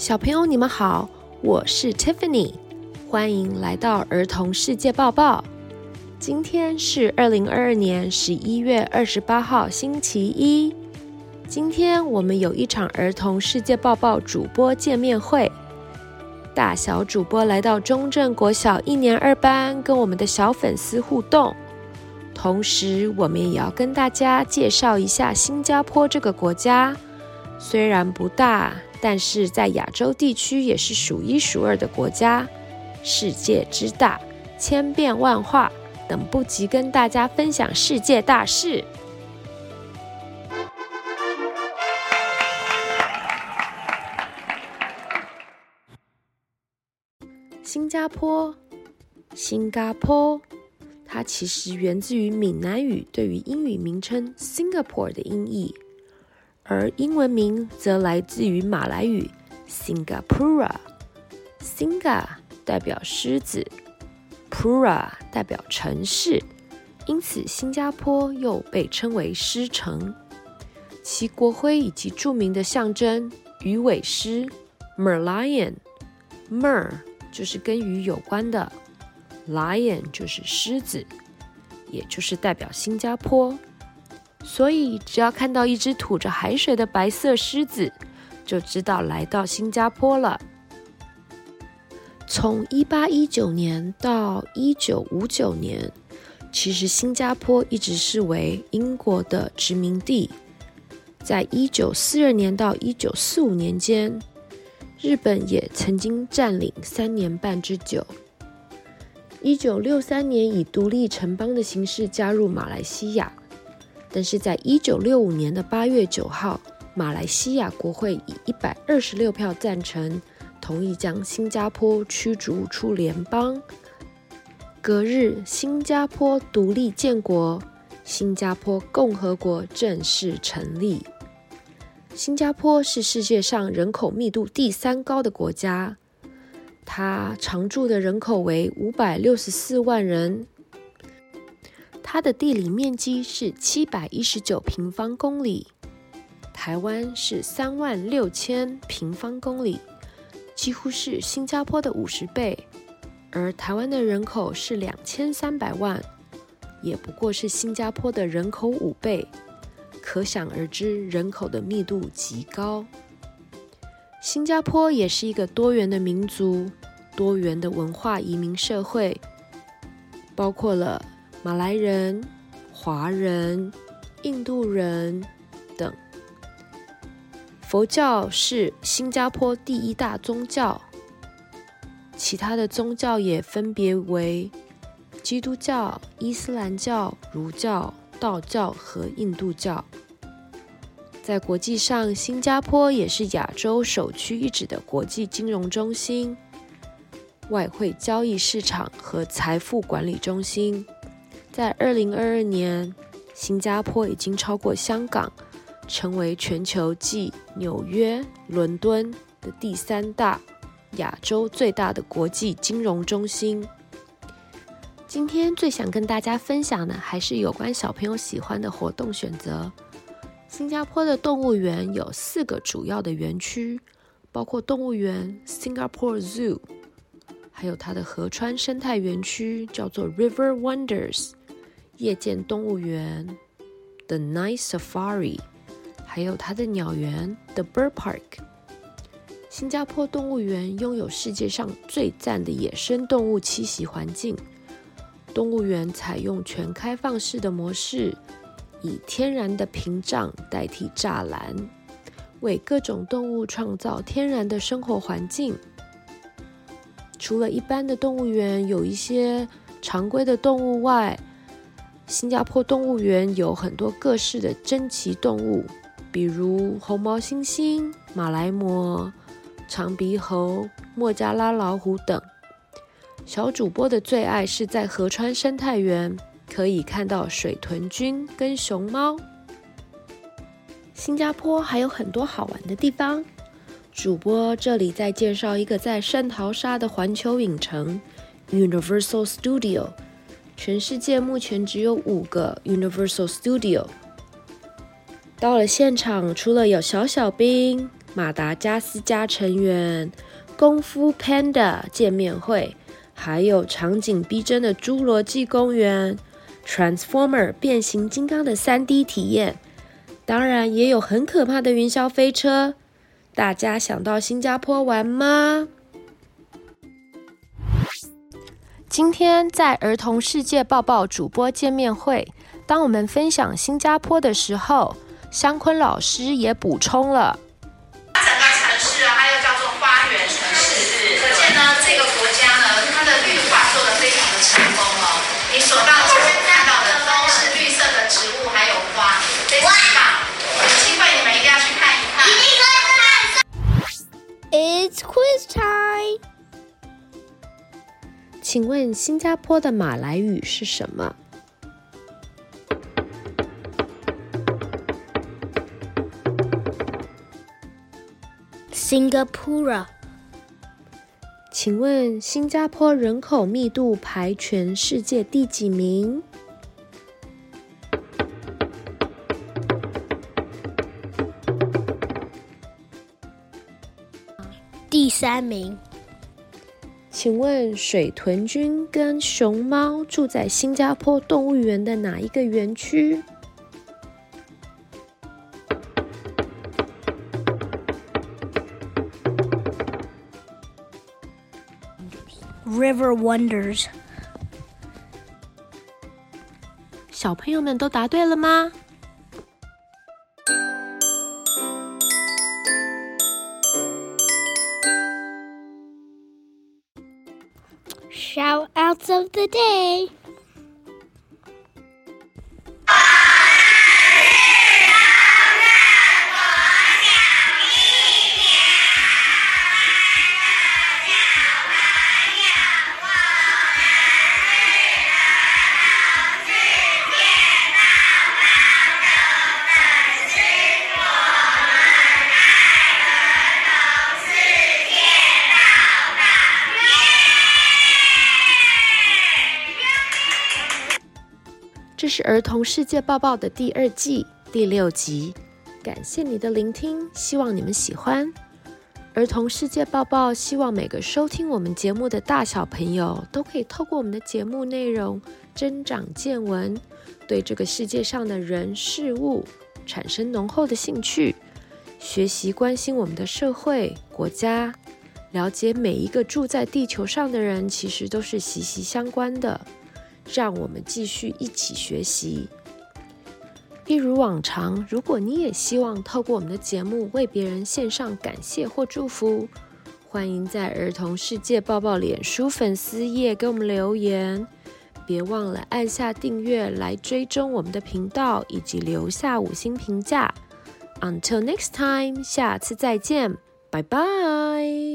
小朋友，你们好，我是 Tiffany，欢迎来到儿童世界报报。今天是二零二二年十一月二十八号，星期一。今天我们有一场儿童世界报报主播见面会，大小主播来到中正国小一年二班，跟我们的小粉丝互动。同时，我们也要跟大家介绍一下新加坡这个国家。虽然不大，但是在亚洲地区也是数一数二的国家。世界之大，千变万化，等不及跟大家分享世界大事。新加坡，新加坡。它其实源自于闽南语对于英语名称 Singapore 的音译，而英文名则来自于马来语 Singapura。Singa 代表狮子，Pura 代表城市，因此新加坡又被称为狮城。其国徽以及著名的象征鱼尾狮 Merlion，Mer 就是跟鱼有关的。Lion 就是狮子，也就是代表新加坡。所以，只要看到一只吐着海水的白色狮子，就知道来到新加坡了。从一八一九年到一九五九年，其实新加坡一直是为英国的殖民地。在一九四二年到一九四五年间，日本也曾经占领三年半之久。一九六三年以独立城邦的形式加入马来西亚，但是在一九六五年的八月九号，马来西亚国会以一百二十六票赞成，同意将新加坡驱逐出联邦。隔日，新加坡独立建国，新加坡共和国正式成立。新加坡是世界上人口密度第三高的国家。它常住的人口为五百六十四万人，它的地理面积是七百一十九平方公里，台湾是三万六千平方公里，几乎是新加坡的五十倍，而台湾的人口是两千三百万，也不过是新加坡的人口五倍，可想而知人口的密度极高。新加坡也是一个多元的民族、多元的文化移民社会，包括了马来人、华人、印度人等。佛教是新加坡第一大宗教，其他的宗教也分别为基督教、伊斯兰教、儒教、道教和印度教。在国际上，新加坡也是亚洲首屈一指的国际金融中心、外汇交易市场和财富管理中心。在二零二二年，新加坡已经超过香港，成为全球继纽约、伦敦的第三大、亚洲最大的国际金融中心。今天最想跟大家分享的，还是有关小朋友喜欢的活动选择。新加坡的动物园有四个主要的园区，包括动物园 Singapore Zoo，还有它的河川生态园区叫做 River Wonders，夜间动物园 The Night Safari，还有它的鸟园 The Bird Park。新加坡动物园拥有世界上最赞的野生动物栖息环境，动物园采用全开放式的模式。以天然的屏障代替栅栏，为各种动物创造天然的生活环境。除了一般的动物园有一些常规的动物外，新加坡动物园有很多各式的珍奇动物，比如红毛猩猩、马来貘、长鼻猴、孟加拉老虎等。小主播的最爱是在河川生态园。可以看到水豚君跟熊猫。新加坡还有很多好玩的地方。主播这里再介绍一个在圣淘沙的环球影城 Universal Studio。全世界目前只有五个 Universal Studio。到了现场，除了有小小兵、马达加斯加成员、功夫 Panda 见面会，还有场景逼真的侏罗纪公园、Transformer 变形金刚的 3D 体验，当然也有很可怕的云霄飞车。大家想到新加坡玩吗？今天在儿童世界抱抱主播见面会，当我们分享新加坡的时候，香坤老师也补充了。请问新加坡的马来语是什么？Singapore。请问新加坡人口密度排全世界第几名？第三名。请问水豚君跟熊猫住在新加坡动物园的哪一个园区？River Wonders。小朋友们都答对了吗 the day. “是儿童世界报报”的第二季第六集，感谢你的聆听，希望你们喜欢。儿童世界报报希望每个收听我们节目的大小朋友都可以透过我们的节目内容增长见闻，对这个世界上的人事物产生浓厚的兴趣，学习关心我们的社会国家，了解每一个住在地球上的人其实都是息息相关的。让我们继续一起学习。一如往常，如果你也希望透过我们的节目为别人献上感谢或祝福，欢迎在儿童世界抱抱脸书粉丝页给我们留言。别忘了按下订阅来追踪我们的频道，以及留下五星评价。Until next time，下次再见，拜拜。